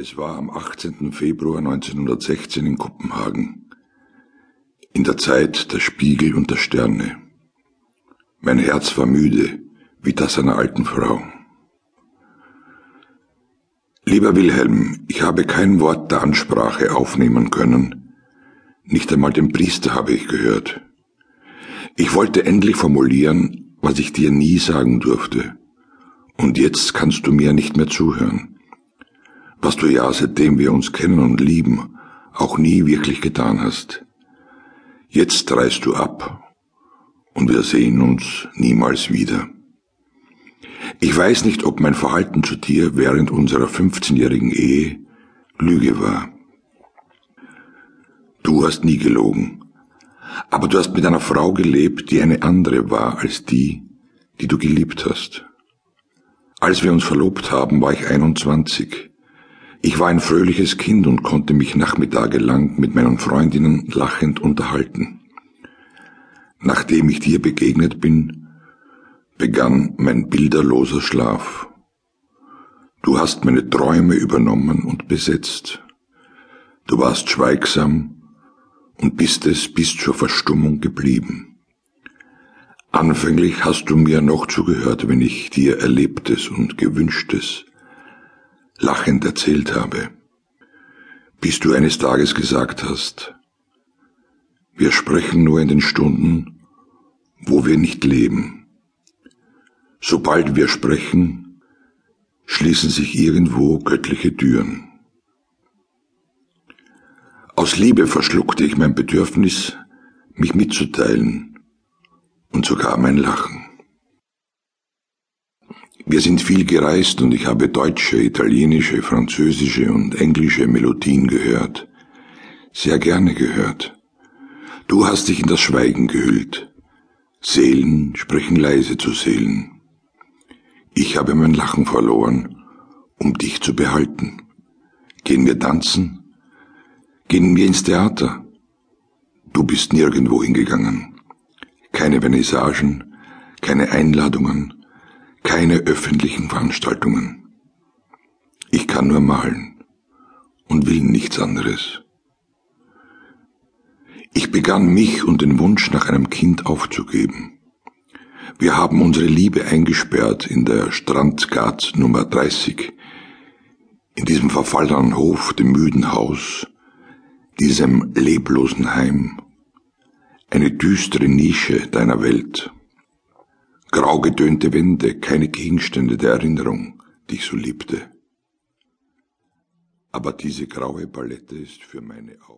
Es war am 18. Februar 1916 in Kopenhagen, in der Zeit der Spiegel und der Sterne. Mein Herz war müde, wie das einer alten Frau. Lieber Wilhelm, ich habe kein Wort der Ansprache aufnehmen können, nicht einmal den Priester habe ich gehört. Ich wollte endlich formulieren, was ich dir nie sagen durfte, und jetzt kannst du mir nicht mehr zuhören was du ja, seitdem wir uns kennen und lieben, auch nie wirklich getan hast. Jetzt reist du ab und wir sehen uns niemals wieder. Ich weiß nicht, ob mein Verhalten zu dir während unserer 15-jährigen Ehe Lüge war. Du hast nie gelogen, aber du hast mit einer Frau gelebt, die eine andere war als die, die du geliebt hast. Als wir uns verlobt haben, war ich 21. Ich war ein fröhliches Kind und konnte mich Nachmittage lang mit meinen Freundinnen lachend unterhalten. Nachdem ich dir begegnet bin, begann mein bilderloser Schlaf. Du hast meine Träume übernommen und besetzt. Du warst schweigsam und bist es bis zur Verstummung geblieben. Anfänglich hast du mir noch zugehört, wenn ich dir Erlebtes und Gewünschtes lachend erzählt habe, bis du eines Tages gesagt hast, wir sprechen nur in den Stunden, wo wir nicht leben. Sobald wir sprechen, schließen sich irgendwo göttliche Türen. Aus Liebe verschluckte ich mein Bedürfnis, mich mitzuteilen und sogar mein Lachen. Wir sind viel gereist und ich habe deutsche, italienische, französische und englische Melodien gehört. Sehr gerne gehört. Du hast dich in das Schweigen gehüllt. Seelen sprechen leise zu Seelen. Ich habe mein Lachen verloren, um dich zu behalten. Gehen wir tanzen? Gehen wir ins Theater? Du bist nirgendwo hingegangen. Keine Vernissagen, keine Einladungen, keine öffentlichen Veranstaltungen. Ich kann nur malen und will nichts anderes. Ich begann mich und den Wunsch nach einem Kind aufzugeben. Wir haben unsere Liebe eingesperrt in der Strandgat Nummer 30, in diesem verfallenen Hof, dem müden Haus, diesem leblosen Heim, eine düstere Nische deiner Welt. Grau getönte Wände, keine Gegenstände der Erinnerung, die ich so liebte. Aber diese graue Palette ist für meine Augen.